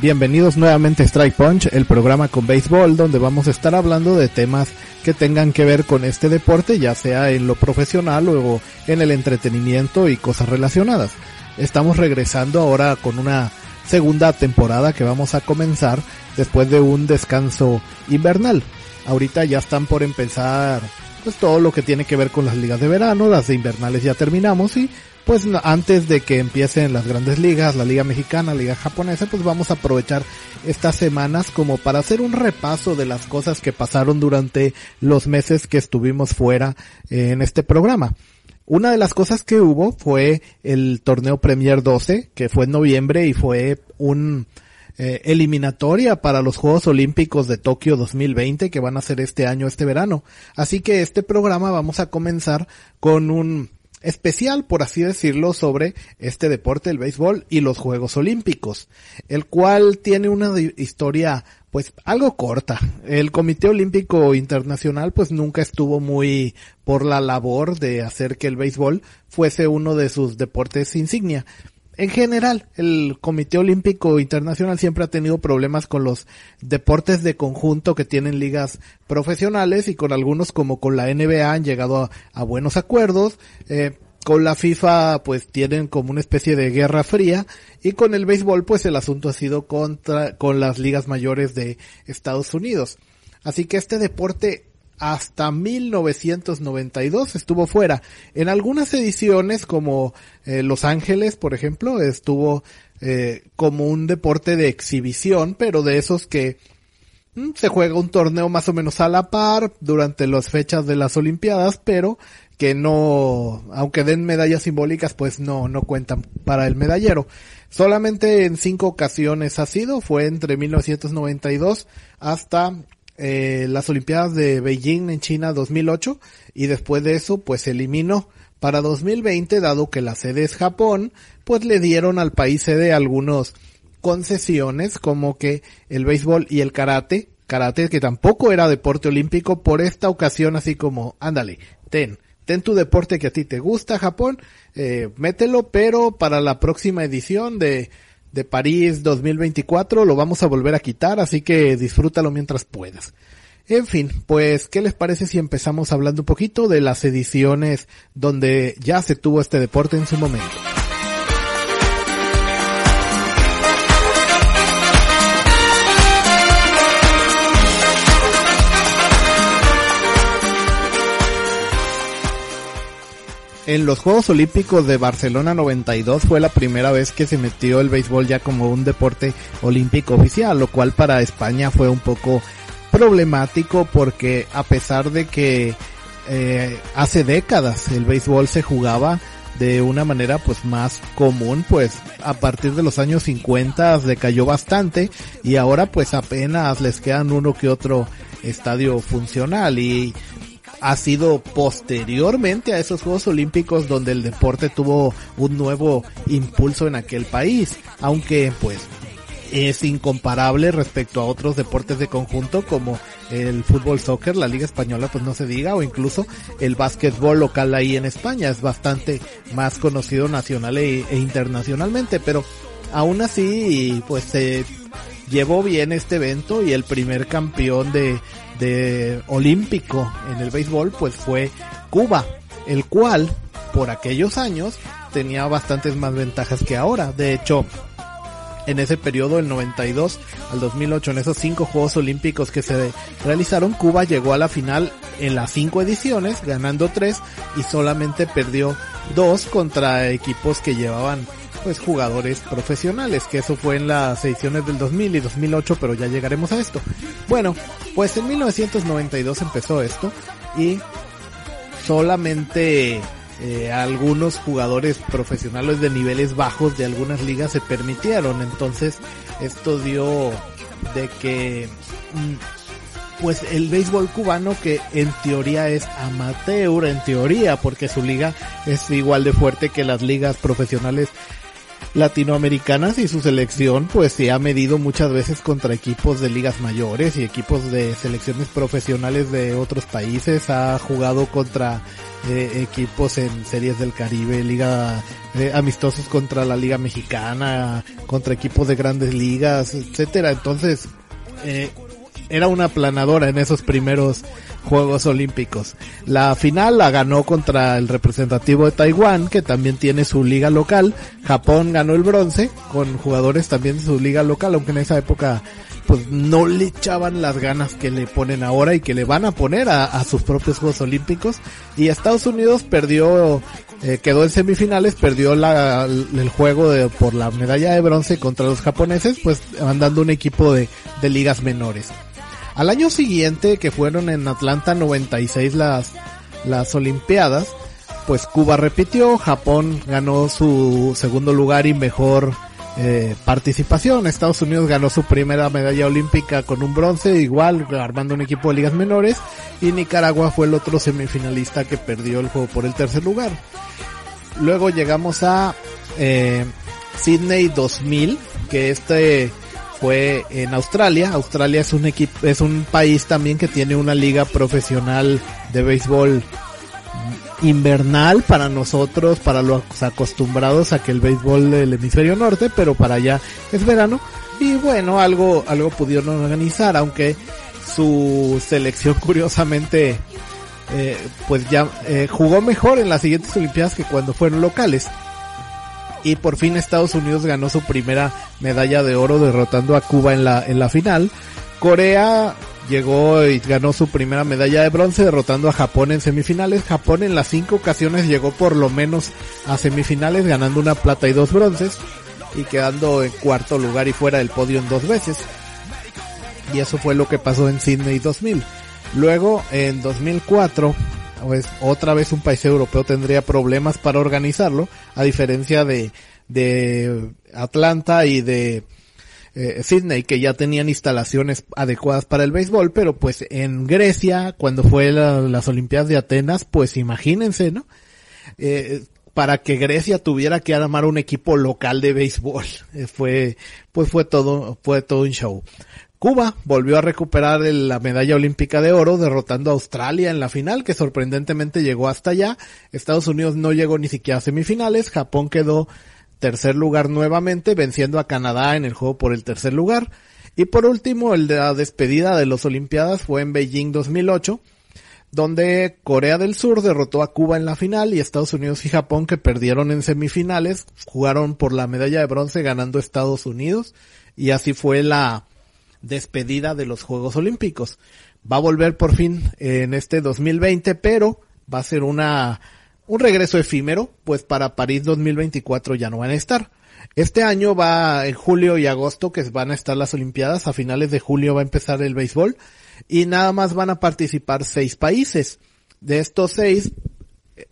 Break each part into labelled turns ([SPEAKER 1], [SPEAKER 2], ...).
[SPEAKER 1] Bienvenidos nuevamente a Strike Punch, el programa con béisbol donde vamos a estar hablando de temas que tengan que ver con este deporte, ya sea en lo profesional o en el entretenimiento y cosas relacionadas. Estamos regresando ahora con una segunda temporada que vamos a comenzar después de un descanso invernal. Ahorita ya están por empezar pues todo lo que tiene que ver con las ligas de verano, las de invernales ya terminamos y pues antes de que empiecen las grandes ligas, la liga mexicana, la liga japonesa, pues vamos a aprovechar estas semanas como para hacer un repaso de las cosas que pasaron durante los meses que estuvimos fuera en este programa. Una de las cosas que hubo fue el torneo Premier 12, que fue en noviembre y fue un eh, eliminatoria para los Juegos Olímpicos de Tokio 2020 que van a ser este año, este verano. Así que este programa vamos a comenzar con un especial, por así decirlo, sobre este deporte, el béisbol y los Juegos Olímpicos, el cual tiene una historia pues algo corta. El Comité Olímpico Internacional pues nunca estuvo muy por la labor de hacer que el béisbol fuese uno de sus deportes insignia. En general, el Comité Olímpico Internacional siempre ha tenido problemas con los deportes de conjunto que tienen ligas profesionales y con algunos como con la NBA han llegado a, buenos acuerdos. Eh, con la FIFA pues tienen como una especie de guerra fría y con el béisbol pues el asunto ha sido contra con las ligas mayores de Estados Unidos. Así que este deporte hasta 1992 estuvo fuera. En algunas ediciones como eh, Los Ángeles, por ejemplo, estuvo eh, como un deporte de exhibición, pero de esos que mm, se juega un torneo más o menos a la par durante las fechas de las Olimpiadas, pero que no, aunque den medallas simbólicas, pues no, no cuentan para el medallero. Solamente en cinco ocasiones ha sido, fue entre 1992 hasta eh, las Olimpiadas de Beijing en China 2008 y después de eso pues se eliminó. Para 2020, dado que la sede es Japón, pues le dieron al país sede algunos concesiones como que el béisbol y el karate, karate que tampoco era deporte olímpico, por esta ocasión así como, ándale, ten, ten tu deporte que a ti te gusta, Japón, eh, mételo, pero para la próxima edición de, de París 2024 lo vamos a volver a quitar, así que disfrútalo mientras puedas. En fin, pues, ¿qué les parece si empezamos hablando un poquito de las ediciones donde ya se tuvo este deporte en su momento? En los Juegos Olímpicos de Barcelona 92 fue la primera vez que se metió el béisbol ya como un deporte olímpico oficial, lo cual para España fue un poco problemático porque a pesar de que eh, hace décadas el béisbol se jugaba de una manera pues más común, pues a partir de los años 50 decayó bastante y ahora pues apenas les quedan uno que otro estadio funcional y ha sido posteriormente a esos Juegos Olímpicos donde el deporte tuvo un nuevo impulso en aquel país, aunque pues es incomparable respecto a otros deportes de conjunto como el fútbol soccer, la liga española pues no se diga o incluso el básquetbol local ahí en España. Es bastante más conocido nacional e, e internacionalmente, pero aún así pues se llevó bien este evento y el primer campeón de, de olímpico en el béisbol pues fue Cuba, el cual por aquellos años tenía bastantes más ventajas que ahora. De hecho, en ese periodo, del 92 al 2008, en esos cinco Juegos Olímpicos que se realizaron, Cuba llegó a la final en las cinco ediciones, ganando tres y solamente perdió dos contra equipos que llevaban pues jugadores profesionales, que eso fue en las ediciones del 2000 y 2008, pero ya llegaremos a esto. Bueno, pues en 1992 empezó esto y solamente eh, algunos jugadores profesionales de niveles bajos de algunas ligas se permitieron. Entonces, esto dio de que mm, pues el béisbol cubano que en teoría es amateur, en teoría, porque su liga es igual de fuerte que las ligas profesionales latinoamericanas y su selección pues se ha medido muchas veces contra equipos de ligas mayores y equipos de selecciones profesionales de otros países, ha jugado contra eh, equipos en series del Caribe, liga eh, amistosos contra la liga mexicana, contra equipos de grandes ligas, etcétera. Entonces, eh, era una planadora en esos primeros Juegos Olímpicos. La final la ganó contra el representativo de Taiwán, que también tiene su liga local. Japón ganó el bronce, con jugadores también de su liga local, aunque en esa época pues no le echaban las ganas que le ponen ahora y que le van a poner a, sus propios Juegos Olímpicos. Y Estados Unidos perdió, eh, quedó en semifinales, perdió la, el juego de, por la medalla de bronce contra los japoneses, pues mandando un equipo de, de ligas menores. Al año siguiente, que fueron en Atlanta 96 las, las Olimpiadas, pues Cuba repitió, Japón ganó su segundo lugar y mejor eh, participación. Estados Unidos ganó su primera medalla olímpica con un bronce, igual armando un equipo de ligas menores, y Nicaragua fue el otro semifinalista que perdió el juego por el tercer lugar. Luego llegamos a eh, Sydney 2000, que este fue en Australia. Australia es un equipo, es un país también que tiene una liga profesional de béisbol invernal para nosotros, para los acostumbrados a que el béisbol del hemisferio norte, pero para allá es verano. Y bueno, algo, algo pudieron organizar, aunque su selección curiosamente, eh, pues ya eh, jugó mejor en las siguientes Olimpiadas que cuando fueron locales y por fin Estados Unidos ganó su primera medalla de oro derrotando a Cuba en la, en la final. Corea llegó y ganó su primera medalla de bronce derrotando a Japón en semifinales. Japón en las cinco ocasiones llegó por lo menos a semifinales ganando una plata y dos bronces y quedando en cuarto lugar y fuera del podio en dos veces. Y eso fue lo que pasó en Sydney 2000. Luego en 2004 pues otra vez un país europeo tendría problemas para organizarlo, a diferencia de, de Atlanta y de eh, Sydney, que ya tenían instalaciones adecuadas para el béisbol, pero pues en Grecia, cuando fue las Olimpiadas de Atenas, pues imagínense, ¿no? Eh, para que Grecia tuviera que armar un equipo local de béisbol. Fue, pues fue todo, fue todo un show. Cuba volvió a recuperar la medalla olímpica de oro derrotando a Australia en la final que sorprendentemente llegó hasta allá. Estados Unidos no llegó ni siquiera a semifinales. Japón quedó tercer lugar nuevamente venciendo a Canadá en el juego por el tercer lugar. Y por último, el de la despedida de las Olimpiadas fue en Beijing 2008 donde Corea del Sur derrotó a Cuba en la final y Estados Unidos y Japón que perdieron en semifinales jugaron por la medalla de bronce ganando Estados Unidos y así fue la despedida de los Juegos Olímpicos. Va a volver por fin en este 2020, pero va a ser una, un regreso efímero, pues para París 2024 ya no van a estar. Este año va en julio y agosto que van a estar las Olimpiadas, a finales de julio va a empezar el béisbol y nada más van a participar seis países. De estos seis,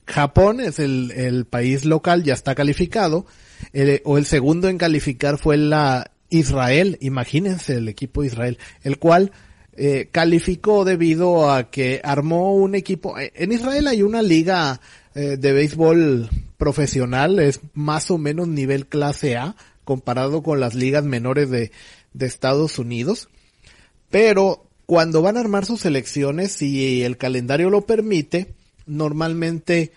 [SPEAKER 1] Japón es el, el país local, ya está calificado, o el segundo en calificar fue la Israel, imagínense el equipo de Israel, el cual eh, calificó debido a que armó un equipo. Eh, en Israel hay una liga eh, de béisbol profesional, es más o menos nivel clase A comparado con las ligas menores de, de Estados Unidos. Pero cuando van a armar sus selecciones, si el calendario lo permite, normalmente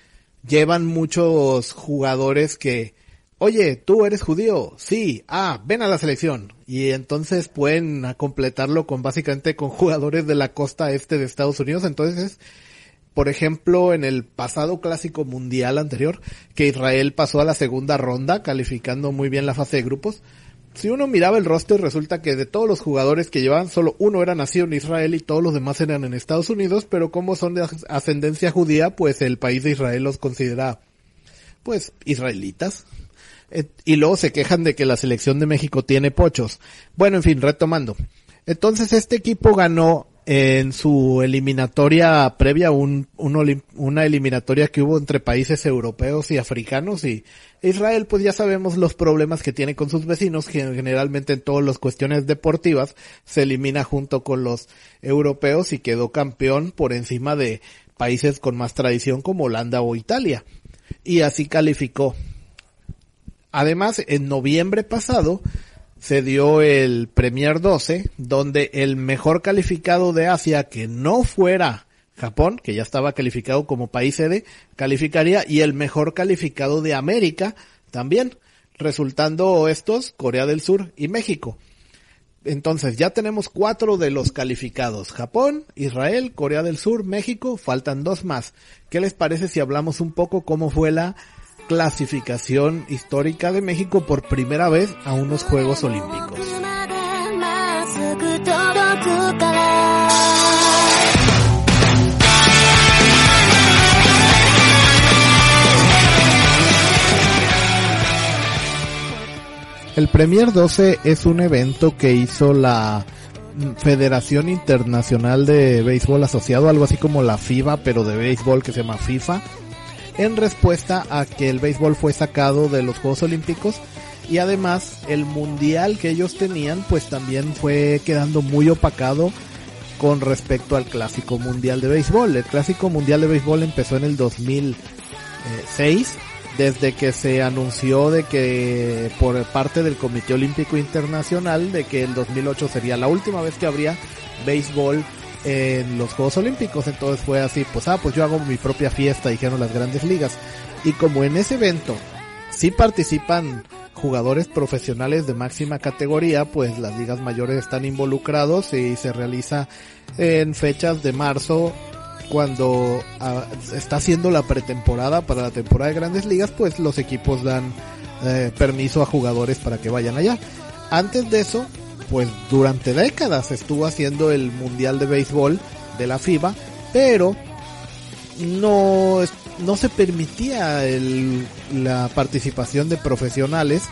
[SPEAKER 1] llevan muchos jugadores que oye, tú eres judío, sí, ah, ven a la selección. Y entonces pueden completarlo con básicamente con jugadores de la costa este de Estados Unidos. Entonces, por ejemplo, en el pasado clásico mundial anterior, que Israel pasó a la segunda ronda, calificando muy bien la fase de grupos. Si uno miraba el roster, resulta que de todos los jugadores que llevaban, solo uno era nacido en Israel y todos los demás eran en Estados Unidos, pero como son de ascendencia judía, pues el país de Israel los considera, pues, israelitas. Y luego se quejan de que la selección de México tiene pochos. Bueno, en fin, retomando. Entonces este equipo ganó en su eliminatoria previa, un, una eliminatoria que hubo entre países europeos y africanos y Israel, pues ya sabemos los problemas que tiene con sus vecinos, que generalmente en todas las cuestiones deportivas se elimina junto con los europeos y quedó campeón por encima de países con más tradición como Holanda o Italia. Y así calificó. Además, en noviembre pasado, se dio el Premier 12, donde el mejor calificado de Asia que no fuera Japón, que ya estaba calificado como país sede, calificaría, y el mejor calificado de América también, resultando estos Corea del Sur y México. Entonces ya tenemos cuatro de los calificados. Japón, Israel, Corea del Sur, México, faltan dos más. ¿Qué les parece si hablamos un poco cómo fue la clasificación histórica de México por primera vez a unos Juegos Olímpicos. El Premier 12 es un evento que hizo la Federación Internacional de Béisbol Asociado, algo así como la FIBA, pero de béisbol que se llama FIFA en respuesta a que el béisbol fue sacado de los Juegos Olímpicos y además el mundial que ellos tenían pues también fue quedando muy opacado con respecto al clásico mundial de béisbol. El clásico mundial de béisbol empezó en el 2006 desde que se anunció de que por parte del Comité Olímpico Internacional de que el 2008 sería la última vez que habría béisbol en los Juegos Olímpicos. Entonces fue así, pues ah, pues yo hago mi propia fiesta, dijeron las grandes ligas. Y como en ese evento sí participan jugadores profesionales de máxima categoría, pues las ligas mayores están involucrados y se realiza en fechas de marzo cuando ah, está haciendo la pretemporada para la temporada de grandes ligas, pues los equipos dan eh, permiso a jugadores para que vayan allá. Antes de eso, pues durante décadas estuvo haciendo el Mundial de Béisbol de la FIBA, pero no, no se permitía el, la participación de profesionales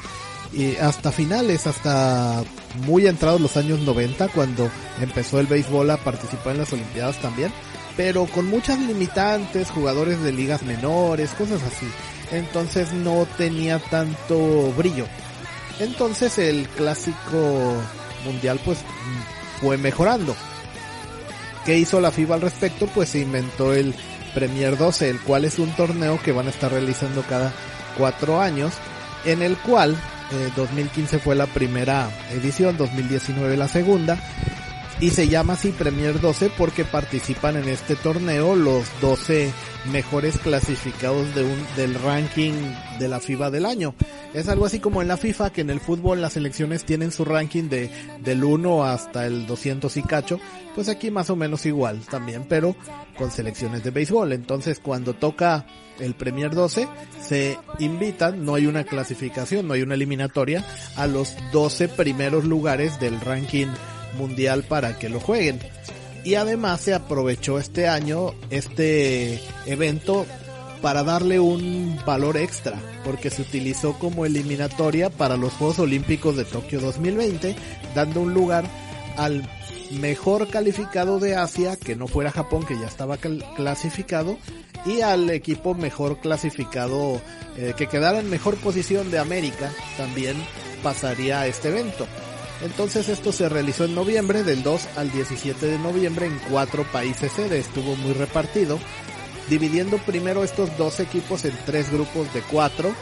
[SPEAKER 1] y hasta finales, hasta muy entrados los años 90 cuando empezó el béisbol a participar en las Olimpiadas también, pero con muchas limitantes, jugadores de ligas menores, cosas así. Entonces no tenía tanto brillo. Entonces el clásico mundial pues fue mejorando. ¿Qué hizo la FIBA al respecto? Pues se inventó el Premier 12, el cual es un torneo que van a estar realizando cada cuatro años, en el cual 2015 eh, fue la primera edición, 2019 la segunda, y se llama así Premier 12 porque participan en este torneo los 12 mejores clasificados de un, del ranking de la FIBA del año. Es algo así como en la FIFA que en el fútbol las selecciones tienen su ranking de del 1 hasta el 200 y cacho, pues aquí más o menos igual también, pero con selecciones de béisbol. Entonces cuando toca el Premier 12 se invitan, no hay una clasificación, no hay una eliminatoria a los 12 primeros lugares del ranking mundial para que lo jueguen. Y además se aprovechó este año este evento para darle un valor extra, porque se utilizó como eliminatoria para los Juegos Olímpicos de Tokio 2020, dando un lugar al mejor calificado de Asia, que no fuera Japón, que ya estaba clasificado, y al equipo mejor clasificado, eh, que quedara en mejor posición de América, también pasaría a este evento. Entonces esto se realizó en noviembre, del 2 al 17 de noviembre en cuatro países sede, estuvo muy repartido, dividiendo primero estos dos equipos en tres grupos de cuatro,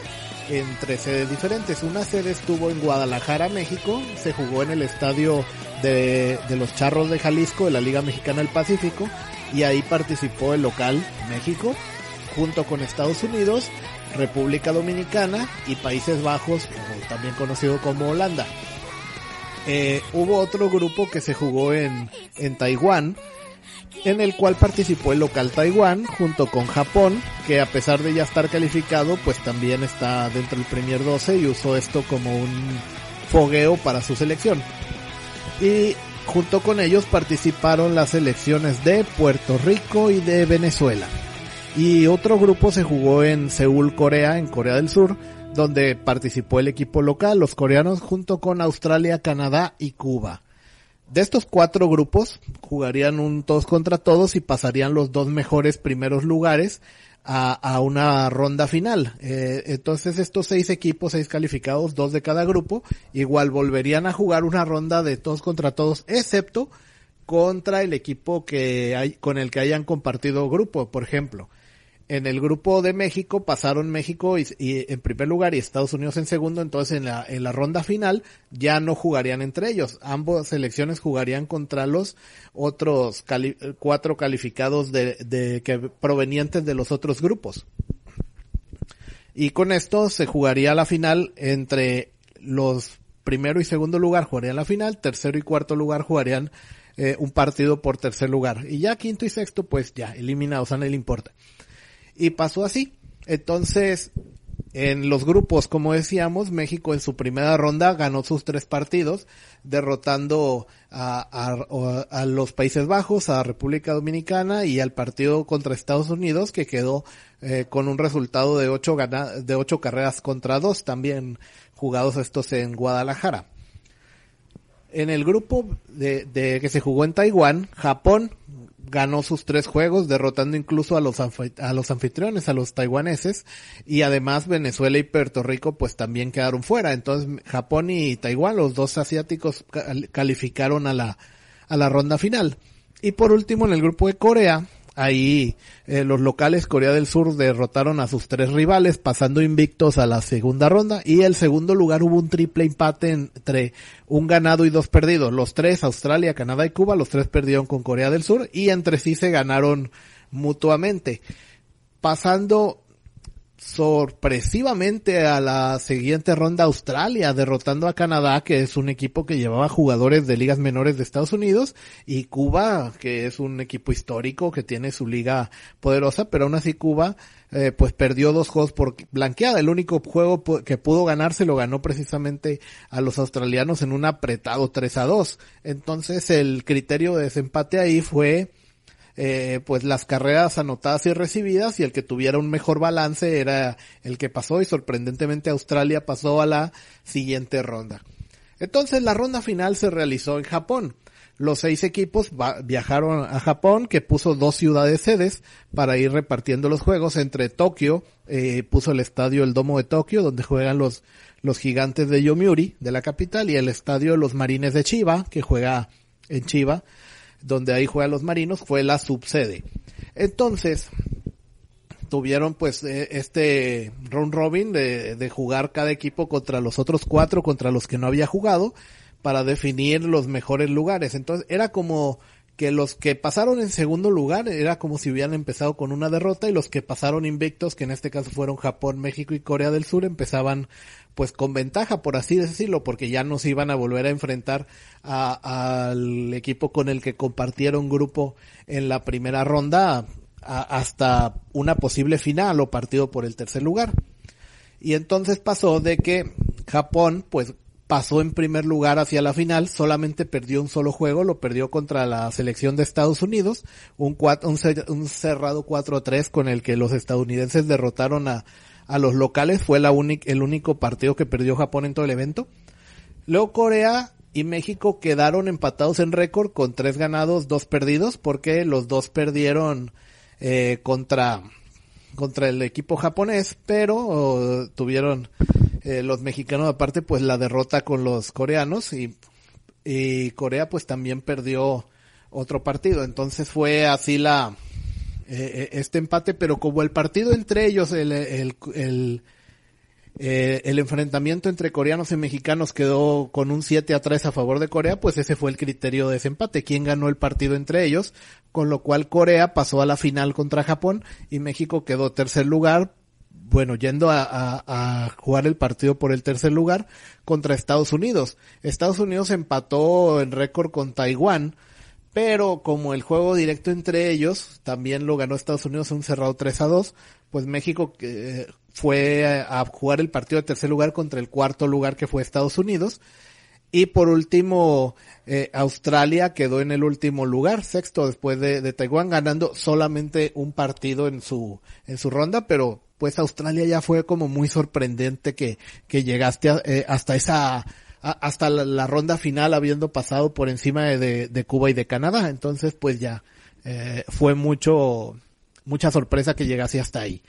[SPEAKER 1] en tres sedes diferentes. Una sede estuvo en Guadalajara, México, se jugó en el estadio de, de los Charros de Jalisco de la Liga Mexicana del Pacífico y ahí participó el local México junto con Estados Unidos, República Dominicana y Países Bajos, también conocido como Holanda. Eh, hubo otro grupo que se jugó en, en Taiwán, en el cual participó el local Taiwán junto con Japón, que a pesar de ya estar calificado, pues también está dentro del Premier 12 y usó esto como un fogueo para su selección. Y junto con ellos participaron las selecciones de Puerto Rico y de Venezuela. Y otro grupo se jugó en Seúl, Corea, en Corea del Sur, donde participó el equipo local, los coreanos, junto con Australia, Canadá y Cuba. De estos cuatro grupos jugarían un todos contra todos y pasarían los dos mejores primeros lugares a, una ronda final. Eh, entonces estos seis equipos, seis calificados, dos de cada grupo, igual volverían a jugar una ronda de todos contra todos, excepto contra el equipo que hay, con el que hayan compartido grupo, por ejemplo en el grupo de México pasaron México y, en primer lugar y Estados Unidos en segundo, entonces en la, en la ronda final ya no jugarían entre ellos. Ambas selecciones jugarían contra los otros cuatro calificados de, de que provenientes de los otros grupos. Y con esto se jugaría la final entre los primero y segundo lugar jugarían la final, tercero y cuarto lugar jugarían eh, un partido por tercer lugar. Y ya quinto y sexto pues ya eliminados, a nadie le importa. Y pasó así. Entonces, en los grupos, como decíamos, México en su primera ronda ganó sus tres partidos, derrotando a, a, los Países Bajos, a República Dominicana y al partido contra Estados Unidos, que quedó eh, con un resultado de ocho, de ocho carreras contra dos, también jugados estos en Guadalajara. En el grupo de, de que se jugó en Taiwán, Japón ganó sus tres juegos, derrotando incluso a los, a los anfitriones, a los taiwaneses, y además Venezuela y Puerto Rico pues también quedaron fuera. Entonces Japón y Taiwán, los dos asiáticos calificaron a la, a la ronda final. Y por último en el grupo de Corea, Ahí eh, los locales Corea del Sur derrotaron a sus tres rivales, pasando invictos a la segunda ronda. Y el segundo lugar hubo un triple empate entre un ganado y dos perdidos. Los tres, Australia, Canadá y Cuba, los tres perdieron con Corea del Sur y entre sí se ganaron mutuamente. Pasando sorpresivamente a la siguiente ronda Australia, derrotando a Canadá, que es un equipo que llevaba jugadores de ligas menores de Estados Unidos, y Cuba, que es un equipo histórico que tiene su liga poderosa, pero aún así Cuba eh, pues perdió dos juegos por blanqueada. El único juego que pudo ganarse lo ganó precisamente a los australianos en un apretado 3 a 2. Entonces el criterio de desempate ahí fue eh, pues las carreras anotadas y recibidas y el que tuviera un mejor balance era el que pasó y sorprendentemente Australia pasó a la siguiente ronda. Entonces la ronda final se realizó en Japón. Los seis equipos viajaron a Japón, que puso dos ciudades sedes para ir repartiendo los juegos. Entre Tokio, eh, puso el estadio El Domo de Tokio, donde juegan los, los gigantes de Yomiuri, de la capital, y el estadio Los Marines de Chiba, que juega en Chiba donde ahí juegan los marinos, fue la subsede. Entonces, tuvieron pues eh, este round robin de, de, jugar cada equipo contra los otros cuatro, contra los que no había jugado, para definir los mejores lugares. Entonces, era como que los que pasaron en segundo lugar era como si hubieran empezado con una derrota y los que pasaron invictos, que en este caso fueron Japón, México y Corea del Sur, empezaban pues con ventaja, por así decirlo, porque ya no se iban a volver a enfrentar al equipo con el que compartieron grupo en la primera ronda hasta una posible final o partido por el tercer lugar. Y entonces pasó de que Japón pues pasó en primer lugar hacia la final, solamente perdió un solo juego, lo perdió contra la selección de Estados Unidos, un, un, cerrado 4-3 con el que los estadounidenses derrotaron a, a los locales, fue la el único partido que perdió Japón en todo el evento. Luego Corea y México quedaron empatados en récord con tres ganados, dos perdidos, porque los dos perdieron eh, contra contra el equipo japonés, pero tuvieron eh, los mexicanos aparte pues la derrota con los coreanos y, y Corea pues también perdió otro partido. Entonces fue así la eh, eh, este empate, pero como el partido entre ellos, el, el, el, el, enfrentamiento entre coreanos y mexicanos quedó con un 7 a 3 a favor de Corea, pues ese fue el criterio de ese empate, quién ganó el partido entre ellos, con lo cual Corea pasó a la final contra Japón y México quedó tercer lugar. Bueno, yendo a, a, jugar el partido por el tercer lugar contra Estados Unidos. Estados Unidos empató en récord con Taiwán, pero como el juego directo entre ellos también lo ganó Estados Unidos un cerrado 3 a 2, pues México eh, fue a, jugar el partido de tercer lugar contra el cuarto lugar que fue Estados Unidos. Y por último, eh, Australia quedó en el último lugar, sexto después de, Taiwán, ganando solamente un partido en su, en su ronda, pero pues Australia ya fue como muy sorprendente que, que llegaste eh, hasta esa, hasta la, ronda final habiendo pasado por encima de, Cuba y de Canadá. Entonces, pues ya, eh, fue mucho, mucha sorpresa que llegase hasta ahí.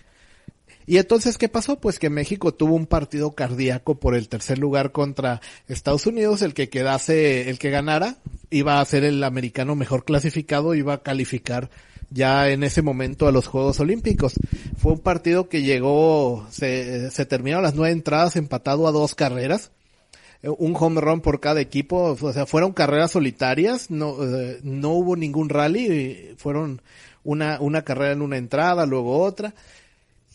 [SPEAKER 1] Y entonces, ¿qué pasó? Pues que México tuvo un partido cardíaco por el tercer lugar contra Estados Unidos, el que quedase, el que ganara, iba a ser el americano mejor clasificado, iba a calificar ya en ese momento a los Juegos Olímpicos. Fue un partido que llegó, se, se terminó las nueve entradas empatado a dos carreras un home run por cada equipo, o sea, fueron carreras solitarias, no, eh, no hubo ningún rally, fueron una, una carrera en una entrada, luego otra,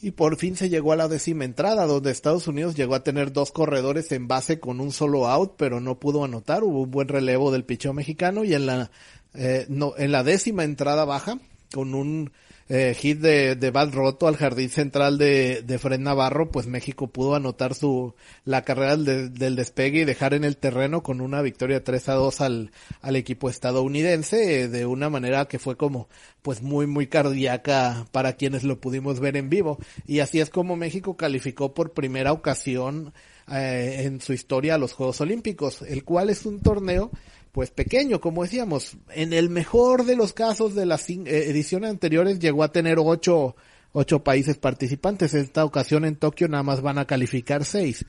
[SPEAKER 1] y por fin se llegó a la décima entrada, donde Estados Unidos llegó a tener dos corredores en base con un solo out, pero no pudo anotar. Hubo un buen relevo del picheo mexicano y en la, eh, no, en la décima entrada baja, con un eh, hit de, de Bad Roto al jardín central de, de Fred Navarro, pues México pudo anotar su, la carrera del, despegue y dejar en el terreno con una victoria 3 a 2 al, al equipo estadounidense eh, de una manera que fue como, pues muy, muy cardíaca para quienes lo pudimos ver en vivo. Y así es como México calificó por primera ocasión eh, en su historia a los Juegos Olímpicos, el cual es un torneo pues pequeño, como decíamos. En el mejor de los casos de las eh, ediciones anteriores llegó a tener ocho, ocho países participantes. En esta ocasión en Tokio nada más van a calificar seis.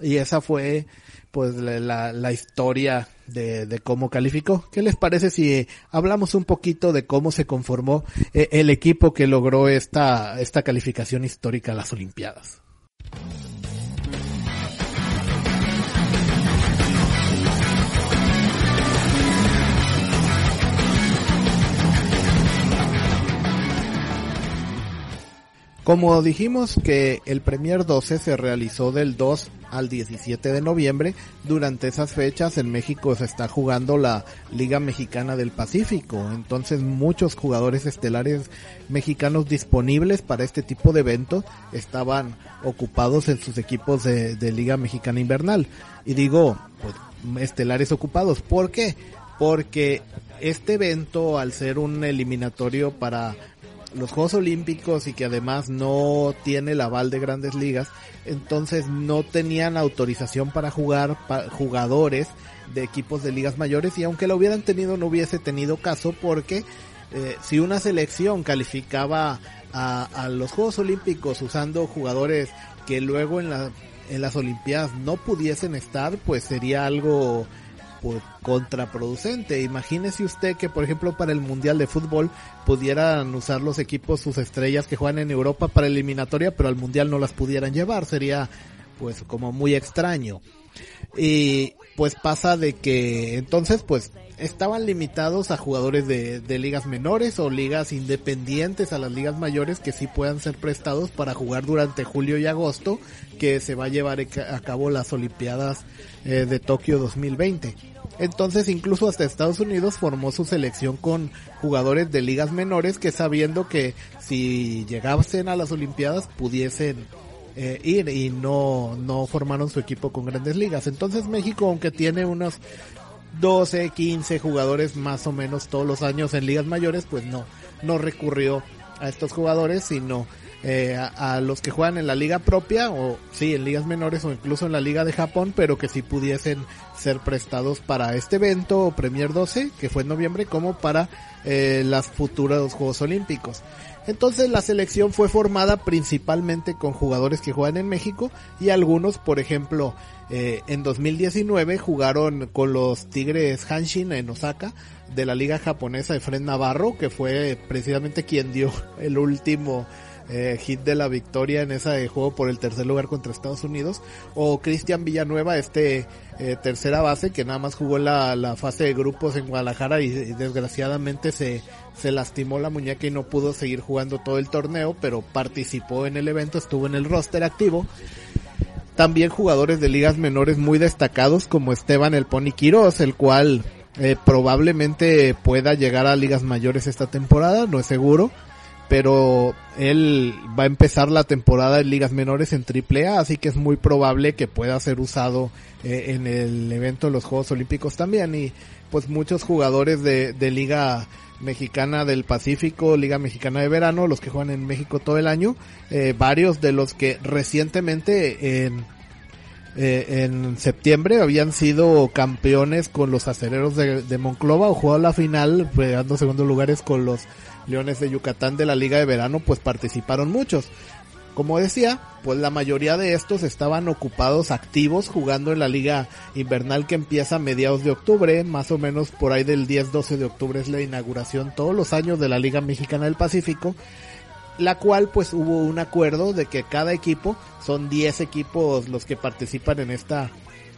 [SPEAKER 1] Y esa fue pues la, la historia de, de, cómo calificó. ¿Qué les parece si hablamos un poquito de cómo se conformó eh, el equipo que logró esta, esta calificación histórica a las Olimpiadas? Como dijimos que el Premier 12 se realizó del 2 al 17 de noviembre, durante esas fechas en México se está jugando la Liga Mexicana del Pacífico, entonces muchos jugadores estelares mexicanos disponibles para este tipo de eventos estaban ocupados en sus equipos de, Liga Mexicana Invernal. Y digo, pues, estelares ocupados, ¿por qué? Porque este evento, al ser un eliminatorio para los Juegos Olímpicos y que además no tiene el aval de grandes ligas, entonces no tenían autorización para jugar jugadores de equipos de ligas mayores y aunque lo hubieran tenido no hubiese tenido caso porque eh, si una selección calificaba a, a, los Juegos Olímpicos usando jugadores que luego en, la, en las Olimpiadas no pudiesen estar, pues sería algo pues, contraproducente. Imagínese usted que, por ejemplo, para el Mundial de Fútbol pudieran usar los equipos, sus estrellas que juegan en Europa para eliminatoria, pero al Mundial no las pudieran llevar. Sería, pues, como muy extraño. Y, pues pasa de que, entonces, pues, estaban limitados a jugadores de, ligas menores o ligas independientes a las ligas mayores que sí puedan ser prestados para jugar durante julio y agosto que se va a llevar a cabo las Olimpiadas eh, de Tokio 2020. Entonces incluso hasta Estados Unidos formó su selección con jugadores de ligas menores que sabiendo que si llegasen a las Olimpiadas pudiesen eh, ir y no, no formaron su equipo con grandes ligas. Entonces México, aunque tiene unos 12, 15 jugadores más o menos todos los años en ligas mayores, pues no, no recurrió a estos jugadores, sino eh, a, los que juegan en la liga propia o sí, en ligas menores o incluso en la liga de Japón, pero que sí pudiesen ser prestados para este evento Premier 12, que fue en noviembre, como para eh, las futuras Juegos Olímpicos. Entonces la selección fue formada principalmente con jugadores que juegan en México y algunos, por ejemplo, eh, en 2019 jugaron con los Tigres Hanshin en Osaka de la liga japonesa de Fred Navarro, que fue precisamente quien dio el último eh, hit de la victoria en ese juego por el tercer lugar contra Estados Unidos, o Cristian Villanueva, este eh, tercera base que nada más jugó la, la fase de grupos en Guadalajara y, desgraciadamente se, se lastimó la muñeca y no pudo seguir jugando todo el torneo, pero participó en el evento, estuvo en el roster activo. También jugadores de ligas menores muy destacados como Esteban El Pony Quiroz, el cual eh, probablemente pueda llegar a ligas mayores esta temporada, no es seguro pero él va a empezar la temporada en ligas menores en AAA, así que es muy probable que pueda ser usado eh, en el evento de los Juegos Olímpicos también. Y pues muchos jugadores de, de Liga Mexicana del Pacífico, Liga Mexicana de Verano, los que juegan en México todo el año, eh, varios de los que recientemente en eh, en septiembre habían sido campeones con los acereros de, de Monclova o jugado la final, pegando segundos lugares con los Leones de Yucatán de la Liga de Verano, pues participaron muchos. Como decía, pues la mayoría de estos estaban ocupados activos jugando en la liga invernal que empieza a mediados de octubre, más o menos por ahí del 10-12 de octubre es la inauguración todos los años de la Liga Mexicana del Pacífico la cual pues hubo un acuerdo de que cada equipo, son 10 equipos los que participan en esta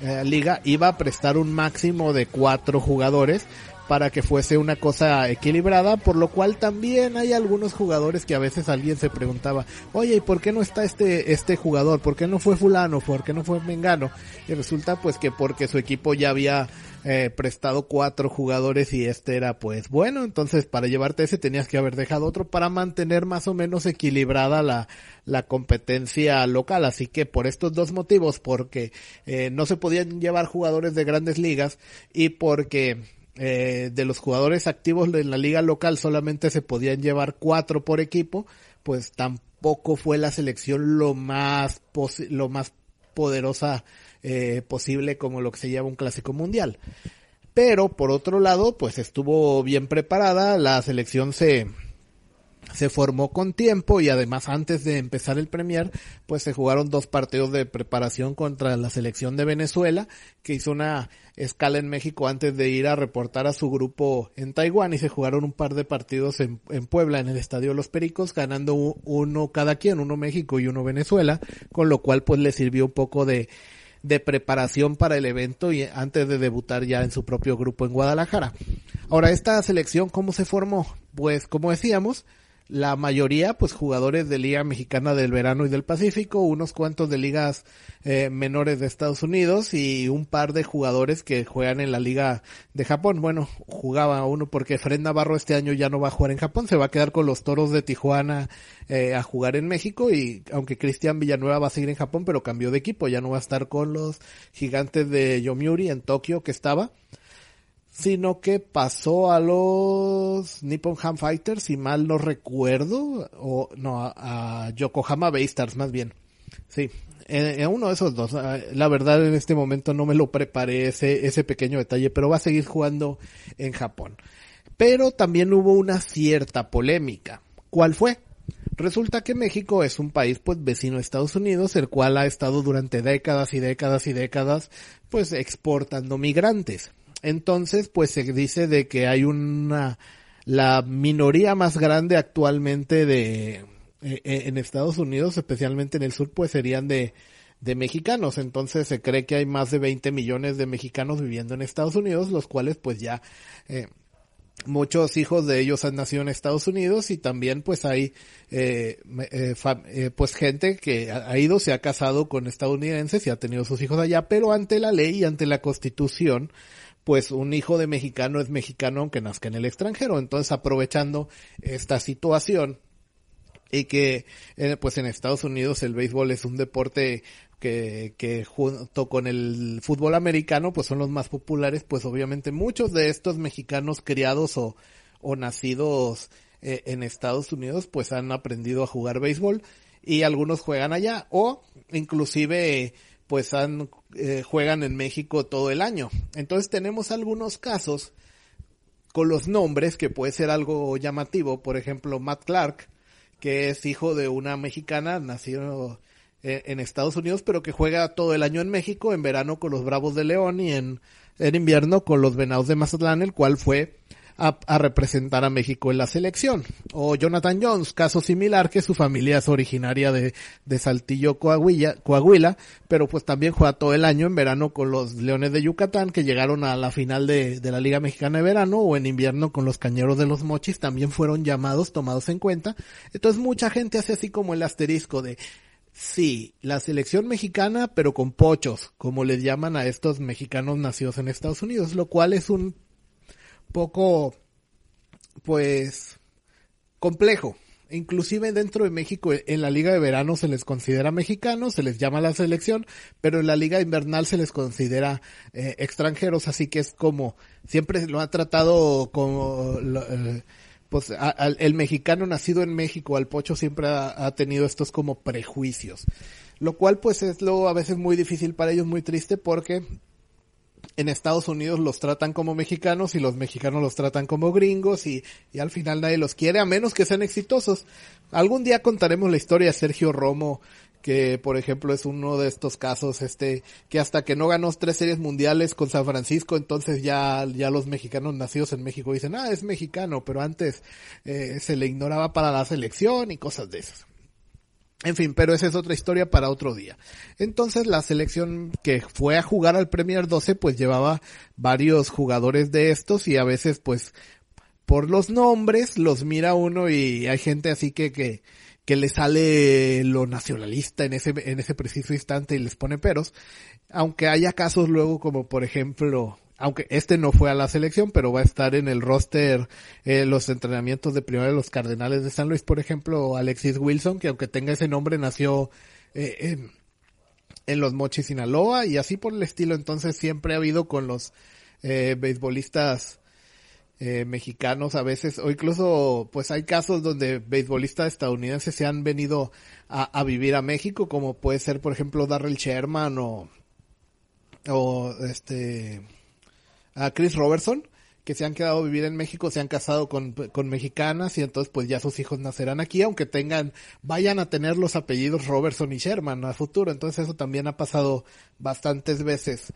[SPEAKER 1] eh, liga, iba a prestar un máximo de 4 jugadores para que fuese una cosa equilibrada, por lo cual también hay algunos jugadores que a veces alguien se preguntaba, oye, ¿y por qué no está este, este jugador? ¿Por qué no fue fulano? ¿Por qué no fue Mengano? Y resulta pues que porque su equipo ya había eh, prestado cuatro jugadores y este era pues bueno, entonces para llevarte ese tenías que haber dejado otro para mantener más o menos equilibrada la, la competencia local. Así que por estos dos motivos, porque eh, no se podían llevar jugadores de grandes ligas y porque eh, de los jugadores activos de la liga local solamente se podían llevar cuatro por equipo, pues tampoco fue la selección lo más lo más poderosa eh, posible como lo que se llama un clásico mundial. Pero por otro lado, pues estuvo bien preparada, la selección se se formó con tiempo y además antes de empezar el Premier, pues se jugaron dos partidos de preparación contra la selección de Venezuela, que hizo una escala en México antes de ir a reportar a su grupo en Taiwán y se jugaron un par de partidos en, en Puebla, en el Estadio Los Pericos, ganando uno cada quien, uno México y uno Venezuela, con lo cual pues le sirvió un poco de, de preparación para el evento y antes de debutar ya en su propio grupo en Guadalajara. Ahora, esta selección, ¿cómo se formó? Pues como decíamos, la mayoría pues jugadores de Liga Mexicana del Verano y del Pacífico, unos cuantos de ligas eh, menores de Estados Unidos y un par de jugadores que juegan en la Liga de Japón. Bueno, jugaba uno porque Fred Navarro este año ya no va a jugar en Japón, se va a quedar con los Toros de Tijuana eh, a jugar en México y aunque Cristian Villanueva va a seguir en Japón, pero cambió de equipo, ya no va a estar con los gigantes de Yomiuri en Tokio que estaba sino que pasó a los Nippon Ham Fighters, si mal no recuerdo, o no, a, Yokohama Baystars más bien. Sí, en, uno de esos dos. Ah, la verdad en este momento no me lo preparé ese, ese pequeño detalle, pero va a seguir jugando en Japón. Pero también hubo una cierta polémica. ¿Cuál fue? Resulta que México es un país pues vecino a Estados Unidos, el cual ha estado durante décadas y décadas y décadas pues exportando migrantes. Entonces, pues se dice de que hay una, la minoría más grande actualmente de, eh, eh, en Estados Unidos, especialmente en el sur, pues serían de, de mexicanos. Entonces se cree que hay más de 20 millones de mexicanos viviendo en Estados Unidos, los cuales pues ya, eh, muchos hijos de ellos han nacido en Estados Unidos y también pues hay eh, eh, eh, pues gente que ha ido, se ha casado con estadounidenses y ha tenido sus hijos allá, pero ante la ley y ante la constitución pues un hijo de mexicano es mexicano aunque nazca en el extranjero. Entonces aprovechando esta situación y que eh, pues en Estados Unidos el béisbol es un deporte que, que junto con el fútbol americano pues son los más populares, pues obviamente muchos de estos mexicanos criados o, o nacidos eh, en Estados Unidos pues han aprendido a jugar béisbol y algunos juegan allá o inclusive pues han, eh, juegan en México todo el año. Entonces tenemos algunos casos con los nombres que puede ser algo llamativo. Por ejemplo, Matt Clark, que es hijo de una mexicana, nacido eh, en Estados Unidos, pero que juega todo el año en México, en verano con los Bravos de León y en, en invierno con los Venados de Mazatlán, el cual fue a, representar a México en la selección. O Jonathan Jones, caso similar que su familia es originaria de, de Saltillo, Coahuila, Coahuila, pero pues también juega todo el año en verano con los Leones de Yucatán que llegaron a la final de, de la Liga Mexicana de Verano o en invierno con los Cañeros de los Mochis también fueron llamados, tomados en cuenta. Entonces mucha gente hace así como el asterisco de Sí, la selección mexicana, pero con pochos, como les llaman a estos mexicanos nacidos en Estados Unidos, lo cual es un poco, pues, complejo. inclusive dentro de México, en la liga de verano se les considera mexicanos, se les llama la selección, pero en la liga invernal se les considera eh, extranjeros, así que es como, siempre lo ha tratado como, eh, pues el mexicano nacido en México, al pocho siempre ha, ha, tenido estos como prejuicios, lo cual pues es lo a veces muy difícil para ellos, muy triste porque en Estados Unidos los tratan como mexicanos y los mexicanos los tratan como gringos y, y, al final nadie los quiere a menos que sean exitosos. Algún día contaremos la historia de Sergio Romo, que por ejemplo es uno de estos casos, este, que hasta que no ganó tres series mundiales con San Francisco, entonces ya, ya los mexicanos nacidos en México dicen, ah, es mexicano, pero antes eh, se le ignoraba para la selección y cosas de esas. En fin, pero esa es otra historia para otro día. Entonces la selección que fue a jugar al Premier 12 pues llevaba varios jugadores de estos y a veces pues por los nombres los mira uno y hay gente así que, que, que le sale lo nacionalista en ese, en ese preciso instante y les pone peros. Aunque haya casos luego como por ejemplo aunque este no fue a la selección, pero va a estar en el roster eh, los entrenamientos de primera de los Cardenales de San Luis, por ejemplo, Alexis Wilson, que aunque tenga ese nombre nació eh, en, en, los Mochis, Sinaloa, y así por el estilo, entonces siempre ha habido con los eh, beisbolistas eh, mexicanos a veces, o incluso pues hay casos donde beisbolistas estadounidenses se han venido a, a vivir a México, como puede ser por ejemplo Darrell Sherman o, o este a Chris Robertson, que se han quedado a vivir en México, se han casado con, con mexicanas y entonces pues ya sus hijos nacerán aquí, aunque tengan, vayan a tener los apellidos Robertson y Sherman a futuro. Entonces eso también ha pasado bastantes veces.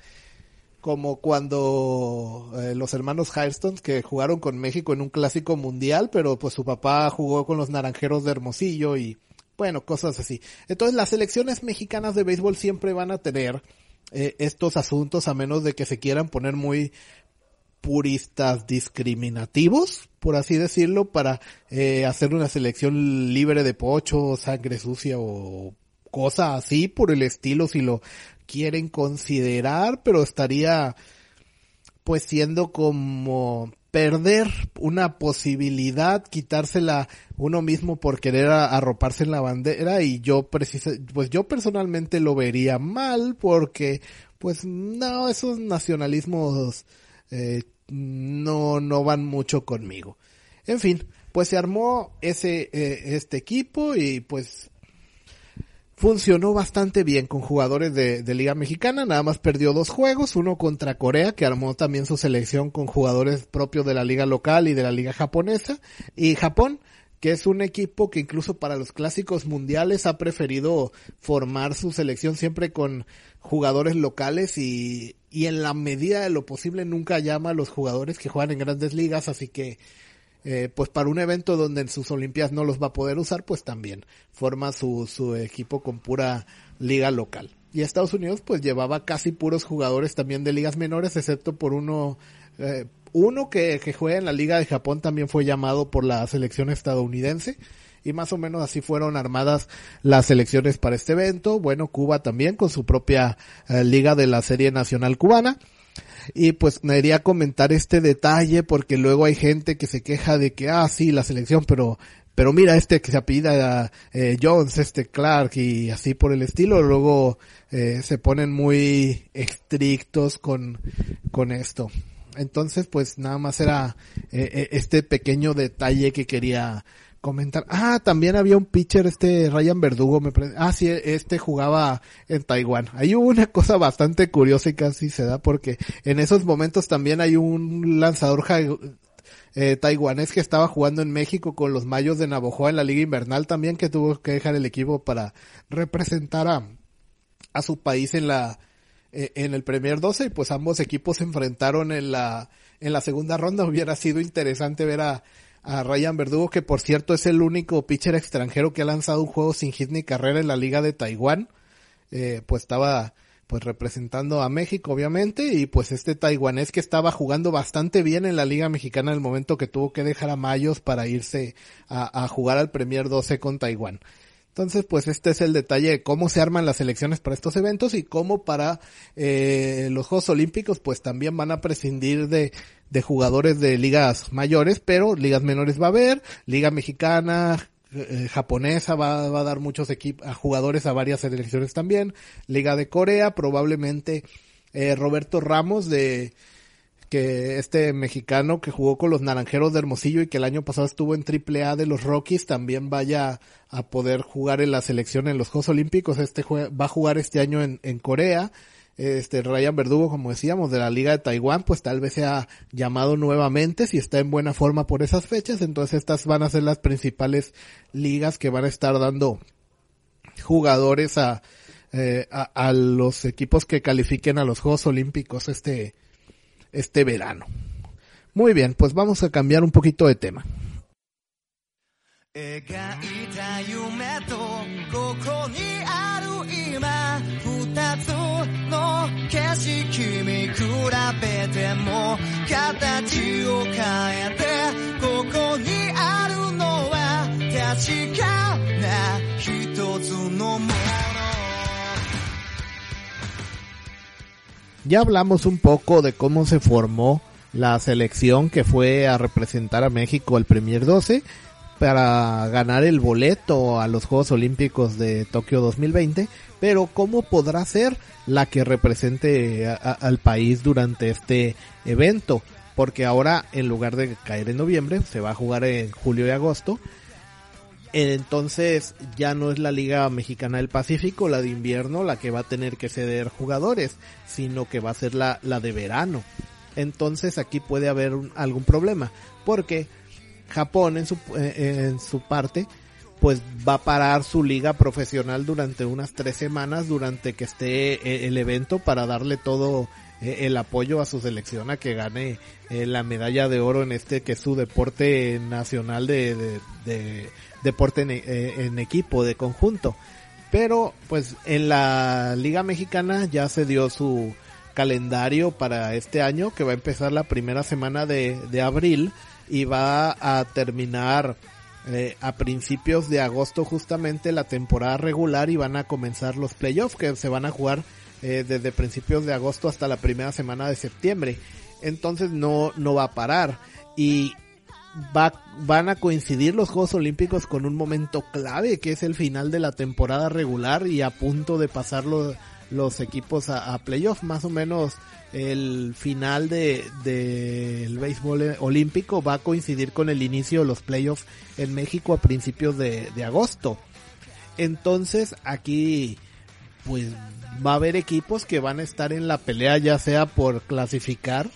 [SPEAKER 1] Como cuando eh, los hermanos Firestone que jugaron con México en un clásico mundial, pero pues su papá jugó con los naranjeros de Hermosillo y bueno, cosas así. Entonces las selecciones mexicanas de béisbol siempre van a tener eh, estos asuntos a menos de que se quieran poner muy puristas discriminativos, por así decirlo, para eh, hacer una selección libre de pocho, sangre sucia o cosa así por el estilo si lo quieren considerar, pero estaría pues siendo como perder una posibilidad, quitársela uno mismo por querer arroparse en la bandera y yo precisa, pues yo personalmente lo vería mal porque pues no, esos nacionalismos eh, no, no van mucho conmigo. En fin, pues se armó ese, eh, este equipo y pues funcionó bastante bien con jugadores de, de, Liga Mexicana, nada más perdió dos juegos, uno contra Corea, que armó también su selección con jugadores propios de la liga local y de la liga japonesa, y Japón, que es un equipo que incluso para los clásicos mundiales ha preferido formar su selección siempre con jugadores locales y, y en la medida de lo posible nunca llama a los jugadores que juegan en grandes ligas, así que eh, pues para un evento donde en sus Olimpiadas no los va a poder usar, pues también forma su, su equipo con pura liga local. Y Estados Unidos pues llevaba casi puros jugadores también de ligas menores, excepto por uno, eh, uno que, que juega en la Liga de Japón también fue llamado por la selección estadounidense y más o menos así fueron armadas las selecciones para este evento. Bueno, Cuba también con su propia eh, liga de la Serie Nacional Cubana. Y pues me quería comentar este detalle porque luego hay gente que se queja de que, ah, sí, la selección, pero, pero mira este que se apellida eh, Jones, este Clark y así por el estilo, luego eh, se ponen muy estrictos con, con esto. Entonces, pues nada más era eh, eh este pequeño detalle que quería comentar. Ah, también había un pitcher, este Ryan Verdugo, me parece. Ah, sí, este jugaba en Taiwán. Hay una cosa bastante curiosa y casi se da porque en esos momentos también hay un lanzador eh, taiwanés que estaba jugando en México con los Mayos de Navojoa en la Liga Invernal también que tuvo que dejar el equipo para representar a, a su país en la eh, en el Premier 12 y pues ambos equipos se enfrentaron en la en la segunda ronda. Hubiera sido interesante ver a a Ryan Verdugo, que por cierto es el único pitcher extranjero que ha lanzado un juego sin hit ni carrera en la liga de Taiwán. Eh, pues estaba pues representando a México obviamente y pues este taiwanés que estaba jugando bastante bien en la liga mexicana en el momento que tuvo que dejar a Mayos para irse a, a jugar al Premier 12 con Taiwán. Entonces, pues este es el detalle de cómo se arman las elecciones para estos eventos y cómo para eh, los Juegos Olímpicos, pues también van a prescindir de, de jugadores de ligas mayores, pero ligas menores va a haber, Liga Mexicana, eh, japonesa va, va, a dar muchos equipos, a jugadores a varias selecciones también. Liga de Corea, probablemente eh, Roberto Ramos de que este mexicano que jugó con los Naranjeros de Hermosillo y que el año pasado estuvo en Triple A de los Rockies también vaya a poder jugar en la selección en los Juegos Olímpicos. Este va a jugar este año en, en Corea este Ryan Verdugo, como decíamos, de la Liga de Taiwán, pues tal vez sea llamado nuevamente si está en buena forma por esas fechas. Entonces estas van a ser las principales ligas que van a estar dando jugadores a, eh, a, a, los equipos que califiquen a los Juegos Olímpicos este, este verano. Muy bien, pues vamos a cambiar un poquito de tema. 描いた夢とここにある今二つ の景色見比べても形を変えてここにあるのは確かな一つのもの Ya hablamos un poco de cómo se formó la selección que fue a representar a México al Premier 12 para ganar el boleto a los Juegos Olímpicos de Tokio 2020, pero ¿cómo podrá ser la que represente a, al país durante este evento? Porque ahora, en lugar de caer en noviembre, se va a jugar en julio y agosto. Entonces ya no es la Liga Mexicana del Pacífico, la de invierno, la que va a tener que ceder jugadores, sino que va a ser la, la de verano. Entonces aquí puede haber algún problema, porque Japón en su, eh, en su parte pues va a parar su liga profesional durante unas tres semanas durante que esté el evento para darle todo el apoyo a su selección a que gane eh, la medalla de oro en este que es su deporte nacional de, de, de deporte en, eh, en, equipo, de conjunto. Pero pues en la Liga Mexicana ya se dio su calendario para este año que va a empezar la primera semana de abril y va a terminar eh, a principios de agosto justamente la temporada regular y van a comenzar los playoffs que se van a jugar eh, desde principios de agosto hasta la primera semana de septiembre. Entonces no, no va a parar y va, van a coincidir los Juegos Olímpicos con un momento clave que es el final de la temporada regular y a punto de pasar los, equipos a, a playoff más o menos el final de del béisbol olímpico va a coincidir con el inicio de los playoffs en México a principios de, de, agosto. Entonces aquí pues va a haber equipos que van a estar en la pelea ya sea por clasificar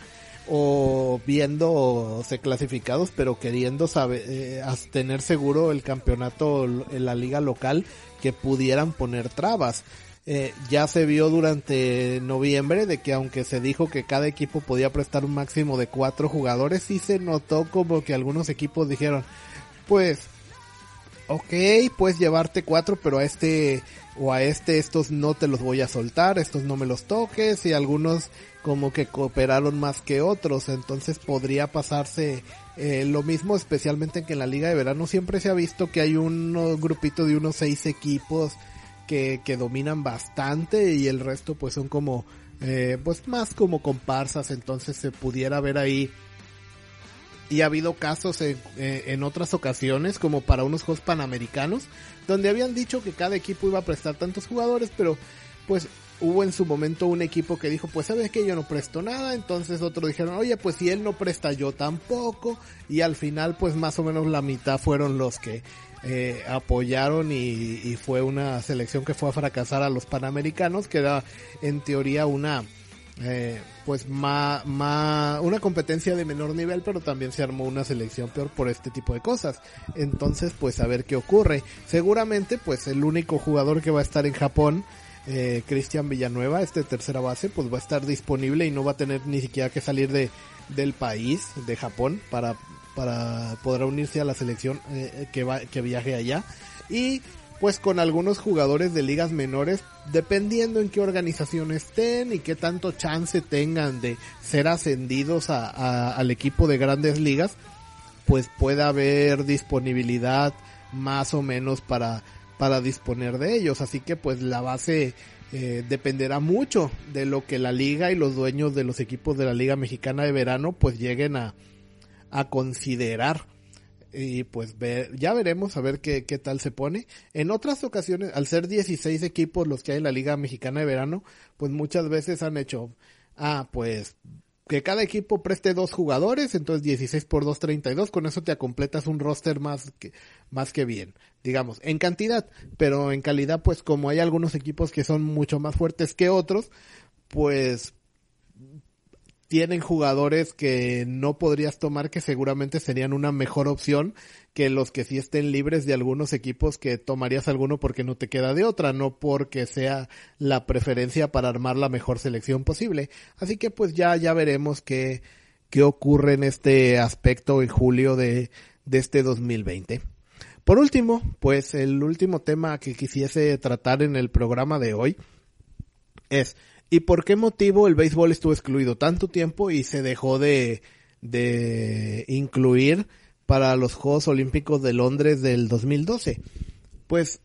[SPEAKER 1] o viéndose clasificados pero queriendo saber, eh, tener seguro el campeonato en la liga local que pudieran poner trabas eh, ya se vio durante noviembre de que aunque se dijo que cada equipo podía prestar un máximo de cuatro jugadores, sí se notó como que algunos equipos dijeron, pues, ok, puedes llevarte cuatro, pero a este o a este estos no te los voy a soltar, estos no me los toques y algunos como que cooperaron más que otros, entonces podría pasarse eh, lo mismo especialmente que en la liga de verano siempre se ha visto que hay un grupito de unos seis equipos que, dominan bastante y el resto pues son como, eh, pues más como comparsas, entonces se pudiera ver ahí. Y ha habido casos en, eh, en, otras ocasiones como para unos juegos panamericanos donde habían dicho que cada equipo iba a prestar tantos jugadores pero pues hubo en su momento un equipo que dijo pues sabes que yo no presto nada entonces otros dijeron oye pues si él no presta yo tampoco y al final pues más o menos la mitad fueron los que eh, apoyaron y, y, fue una selección que fue a fracasar a los panamericanos que era en teoría una eh, pues más, más una competencia de menor nivel pero también se armó una selección peor por este tipo de cosas. Entonces pues a ver qué ocurre. Seguramente pues el único jugador que va a estar en Japón eh, Cristian Villanueva, este tercera base, pues va a estar disponible y no va a tener ni siquiera que salir de, del país, de Japón, para para poder unirse a la selección eh, que, va, que viaje allá. Y pues con algunos jugadores de ligas menores, dependiendo en qué organización estén y qué tanto chance tengan de ser ascendidos a, al equipo de grandes ligas, pues puede haber disponibilidad más o menos para, para disponer de ellos. Así que pues la base eh, dependerá mucho de lo que la liga y los dueños de los equipos de la liga mexicana de verano pues lleguen a, a considerar. y pues ver, ya veremos a ver qué, qué tal se pone. En otras ocasiones, al ser 16 equipos los que hay en la Liga Mexicana de Verano, pues muchas veces han hecho, ah, pues que cada equipo preste dos jugadores, entonces 16 por 2, 32, con eso te completas un roster más que, más que bien, digamos, en cantidad, pero en calidad, pues como hay algunos equipos que son mucho más fuertes que otros, pues tienen jugadores que no podrías tomar que seguramente serían una mejor opción que los que sí estén libres de algunos equipos que tomarías alguno porque no te queda de otra, no porque sea la preferencia para armar la mejor selección posible. Así que pues ya, ya veremos qué, qué ocurre en este aspecto en julio de, de este 2020. Por último, pues el último tema que quisiese tratar en el programa de hoy es ¿Y por qué motivo el béisbol estuvo excluido tanto tiempo y se dejó de, de incluir para los Juegos Olímpicos de Londres del 2012? Pues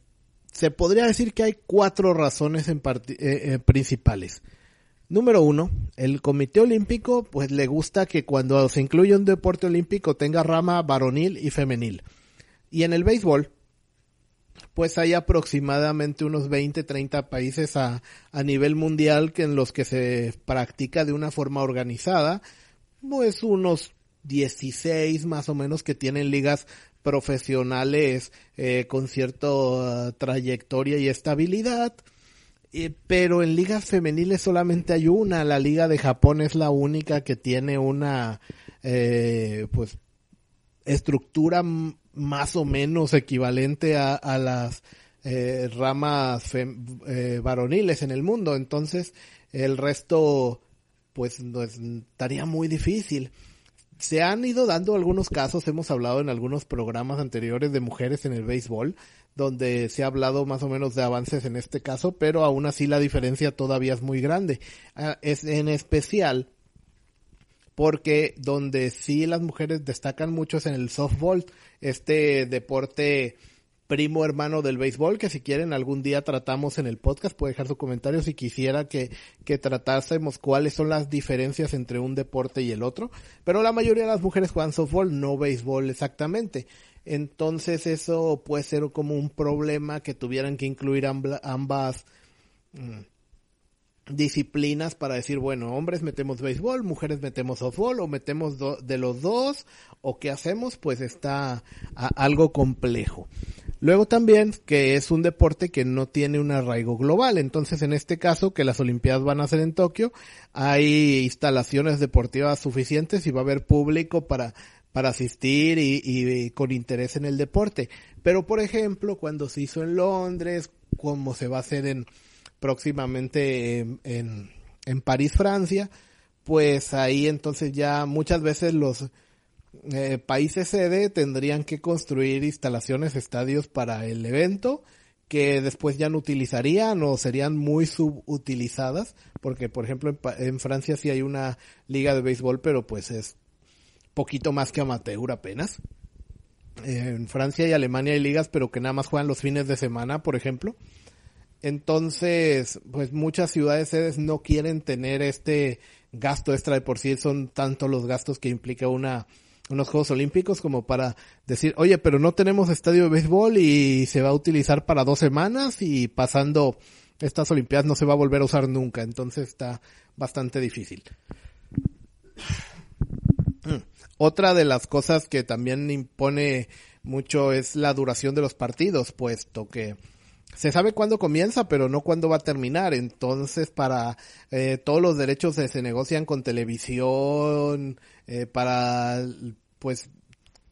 [SPEAKER 1] se podría decir que hay cuatro razones eh, eh, principales. Número uno, el Comité Olímpico pues le gusta que cuando se incluye un deporte olímpico tenga rama varonil y femenil. Y en el béisbol, pues hay aproximadamente unos 20, 30 países a, a nivel mundial que en los que se practica de una forma organizada, pues unos 16 más o menos que tienen ligas profesionales eh, con cierta uh, trayectoria y estabilidad. Pero en ligas femeniles solamente hay una. La liga de Japón es la única que tiene una, eh, pues, estructura más o menos equivalente a, a las eh, ramas eh, varoniles en el mundo. Entonces, el resto, pues, pues, estaría muy difícil. Se han ido dando algunos casos, hemos hablado en algunos programas anteriores de mujeres en el béisbol, donde se ha hablado más o menos de avances en este caso, pero aún así la diferencia todavía es muy grande. Ah, es en especial porque donde sí las mujeres destacan mucho es en el softball, este deporte primo hermano del béisbol, que si quieren algún día tratamos en el podcast, puede dejar su comentario si quisiera que, que tratásemos cuáles son las diferencias entre un deporte y el otro, pero la mayoría de las mujeres juegan softball, no béisbol exactamente. Entonces eso puede ser como un problema que tuvieran que incluir ambas, mm, disciplinas para decir, bueno, hombres metemos béisbol, mujeres metemos softball o metemos de los dos o qué hacemos, pues está algo complejo. Luego también que es un deporte que no tiene un arraigo global, entonces en este caso que las Olimpiadas van a ser en Tokio, hay instalaciones deportivas suficientes y va a haber público para para asistir y, y con interés en el deporte. Pero por ejemplo, cuando se hizo en Londres, como se va a hacer en, próximamente en, en, París, Francia, pues ahí entonces ya muchas veces los eh, países sede tendrían que construir instalaciones, estadios para el evento que después ya no utilizarían o serían muy subutilizadas, porque por ejemplo en, Francia sí hay una liga de béisbol, pero pues es poquito más que amateur apenas. en Francia y Alemania hay ligas, pero que nada más juegan los fines de semana, por ejemplo. Entonces, pues muchas ciudades sedes no quieren tener este gasto extra. De por sí, son tanto los gastos que implica una unos Juegos Olímpicos como para decir, oye, pero no tenemos estadio de béisbol y se va a utilizar para dos semanas y pasando estas Olimpiadas no se va a volver a usar nunca, entonces está bastante difícil. Otra de las cosas que también impone mucho es la duración de los partidos, puesto que se sabe cuándo comienza, pero no cuándo va a terminar. Entonces, para eh, todos los derechos se, se negocian con televisión, eh, para, pues,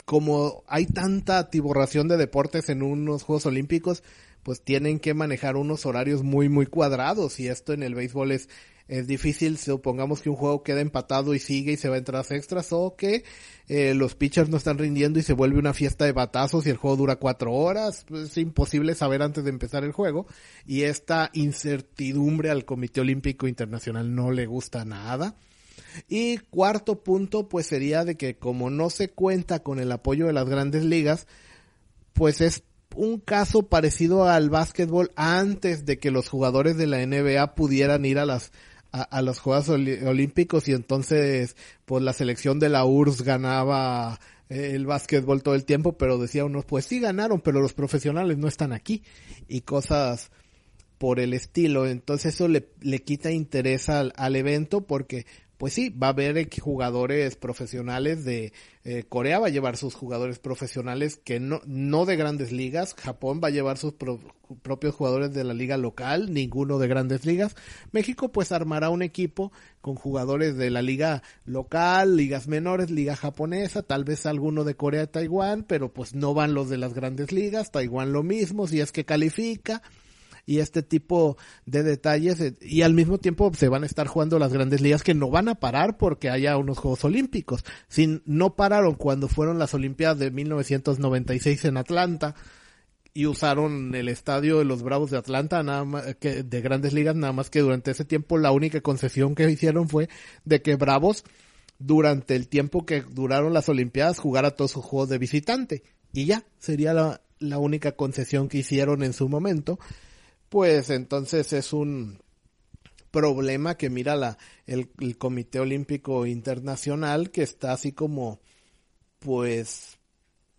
[SPEAKER 1] como hay tanta atiborración de deportes en unos Juegos Olímpicos, pues tienen que manejar unos horarios muy, muy cuadrados. Y esto en el béisbol es es difícil, supongamos que un juego queda empatado y sigue y se va a entrar extras o que eh, los pitchers no están rindiendo y se vuelve una fiesta de batazos y el juego dura cuatro horas, pues, es imposible saber antes de empezar el juego y esta incertidumbre al Comité Olímpico Internacional no le gusta nada. Y cuarto punto pues sería de que como no se cuenta con el apoyo de las grandes ligas, pues es un caso parecido al básquetbol antes de que los jugadores de la NBA pudieran ir a las a, los Juegos Olímpicos y entonces pues la selección de la URSS ganaba eh, el básquetbol todo el tiempo, pero decía uno, pues sí ganaron, pero los profesionales no están aquí y cosas por el estilo. Entonces eso le, le quita interés al, al evento porque pues sí, va a haber jugadores profesionales de eh, Corea va a llevar sus jugadores profesionales que no, no de grandes ligas, Japón va a llevar sus propios jugadores de la liga local, ninguno de grandes ligas. México pues armará un equipo con jugadores de la liga local, ligas menores, liga japonesa, tal vez alguno de Corea, Taiwán, pero pues no van los de las grandes ligas, Taiwán lo mismo, si es que califica y este tipo de detalles eh, y al mismo tiempo se van a estar jugando las grandes ligas que no van a parar porque haya unos Juegos Olímpicos. Sin, no pararon cuando fueron las Olimpiadas de 1996 en Atlanta y usaron el estadio de los Bravos de Atlanta nada más que de Grandes Ligas nada más que durante ese tiempo la única concesión que hicieron fue de que Bravos durante el tiempo que duraron las Olimpiadas jugara todos sus juegos de visitante y ya sería la, la única concesión que hicieron en su momento pues entonces es un problema que mira la, el, Comité Olímpico Internacional que está así como pues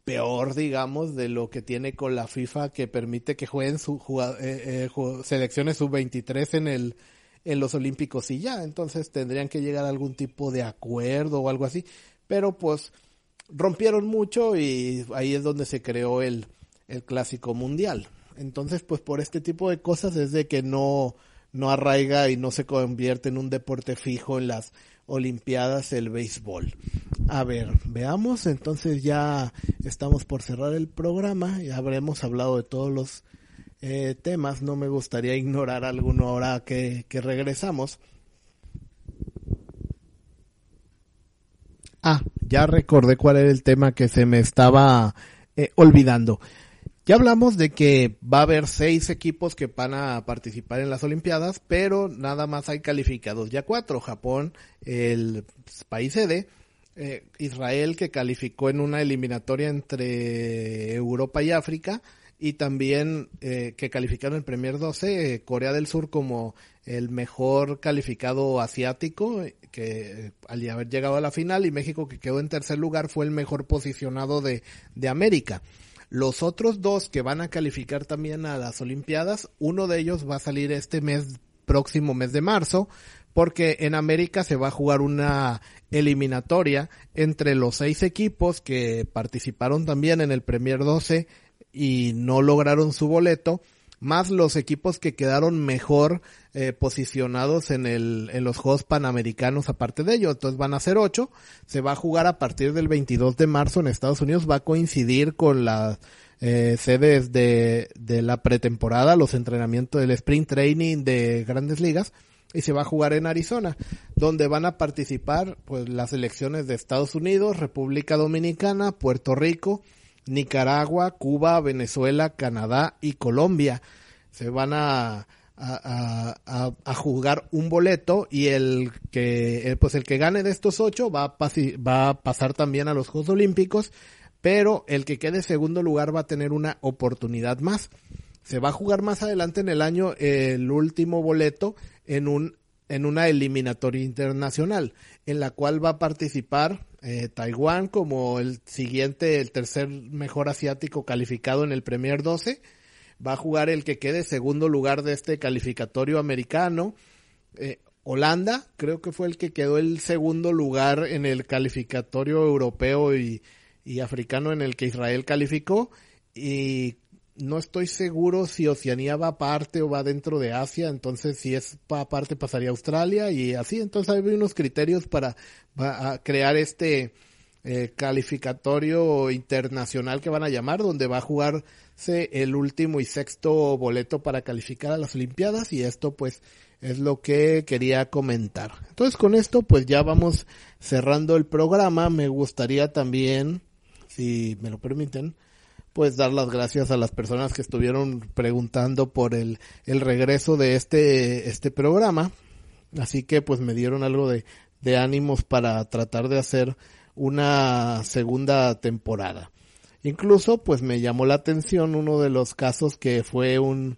[SPEAKER 1] peor digamos de lo que tiene con la FIFA que permite que jueguen su eh, eh, selecciones sub-23 en el en los Olímpicos y ya, entonces tendrían que llegar a algún tipo de acuerdo o algo así, pero pues rompieron mucho y ahí es donde se creó el, el clásico mundial. Entonces, pues por este tipo de cosas es de que no, no arraiga y no se convierte en un deporte fijo en las Olimpiadas el béisbol. A ver, veamos, entonces ya estamos por cerrar el programa, ya habremos hablado de todos los eh, temas, no me gustaría ignorar alguno ahora que, que regresamos. Ah, ya recordé cuál era el tema que se me estaba eh, olvidando. Ya hablamos de que va a haber seis equipos que van a participar en las Olimpiadas, pero nada más hay calificados ya cuatro. Japón, el país sede, eh, Israel que calificó en una eliminatoria entre Europa y África, y también eh, que calificaron el Premier 12, eh, Corea del Sur como el mejor calificado asiático, que al haber llegado a la final, y México que quedó en tercer lugar fue el mejor posicionado de, de América. Los otros dos que van a calificar también a las Olimpiadas, uno de ellos va a salir este mes, próximo mes de marzo, porque en América se va a jugar una eliminatoria entre los seis equipos que participaron también en el Premier 12 y no lograron su boleto más los equipos que quedaron mejor eh, posicionados en el en los Juegos Panamericanos aparte de ello. Entonces van a ser ocho. Se va a jugar a partir del 22 de marzo en Estados Unidos. Va a coincidir con las eh, sedes de, de la pretemporada, los entrenamientos del sprint training de grandes ligas y se va a jugar en Arizona, donde van a participar pues las elecciones de Estados Unidos, República Dominicana, Puerto Rico, Nicaragua, Cuba, Venezuela, Canadá y Colombia. Se van a, a, a, a, jugar un boleto y el que, pues el que gane de estos ocho va a, va a pasar también a los Juegos Olímpicos, pero el que quede segundo lugar va a tener una oportunidad más. Se va a jugar más adelante en el año el último boleto en un en una eliminatoria internacional, en la cual va a participar eh, Taiwán como el siguiente, el tercer mejor asiático calificado en el Premier 12. Va a jugar el que quede segundo lugar de este calificatorio americano. Eh, Holanda, creo que fue el que quedó el segundo lugar en el calificatorio europeo y, y africano en el que Israel calificó. Y no estoy seguro si Oceanía va aparte o va dentro de Asia, entonces si es aparte pasaría a Australia y así, entonces hay unos criterios para, crear este eh, calificatorio internacional que van a llamar, donde va a jugarse el último y sexto boleto para calificar a las Olimpiadas y esto pues es lo que quería comentar. Entonces con esto pues ya vamos cerrando el programa, me gustaría también, si me lo permiten, pues dar las gracias a las personas que estuvieron preguntando por el, el regreso de este, este programa. Así que pues me dieron algo de, de ánimos para tratar de hacer una segunda temporada. Incluso pues me llamó la atención uno de los casos que fue un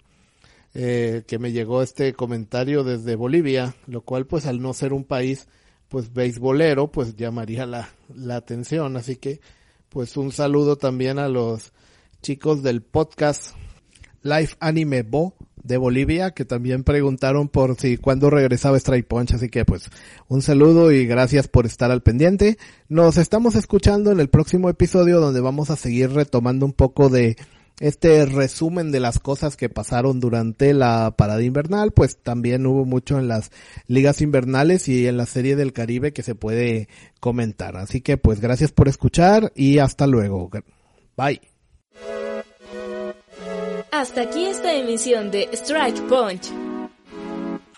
[SPEAKER 1] eh, que me llegó este comentario desde Bolivia, lo cual pues al no ser un país pues beisbolero pues llamaría la, la atención, así que Pues un saludo también a los chicos del podcast Live Anime Bo de Bolivia, que también preguntaron por si cuándo regresaba Strike Punch, así que pues un saludo y gracias por estar al pendiente. Nos estamos escuchando en el próximo episodio donde vamos a seguir retomando un poco de este resumen de las cosas que pasaron durante la parada invernal, pues también hubo mucho en las ligas invernales y en la serie del Caribe que se puede comentar. Así que pues gracias por escuchar y hasta luego. Bye.
[SPEAKER 2] Hasta aquí esta emisión de Strike Punch.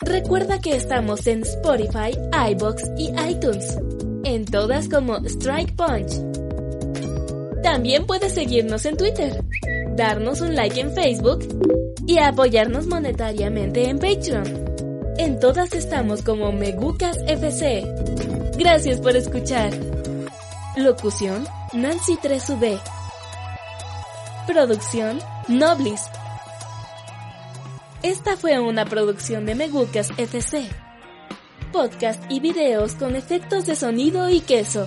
[SPEAKER 2] Recuerda que estamos en Spotify, iBox y iTunes. En todas como Strike Punch. También puedes seguirnos en Twitter darnos un like en Facebook y apoyarnos monetariamente en Patreon. En todas estamos como Megucas FC. Gracias por escuchar. Locución Nancy 3UB. Producción Noblis. Esta fue una producción de Megucas FC. Podcast y videos con efectos de sonido y queso.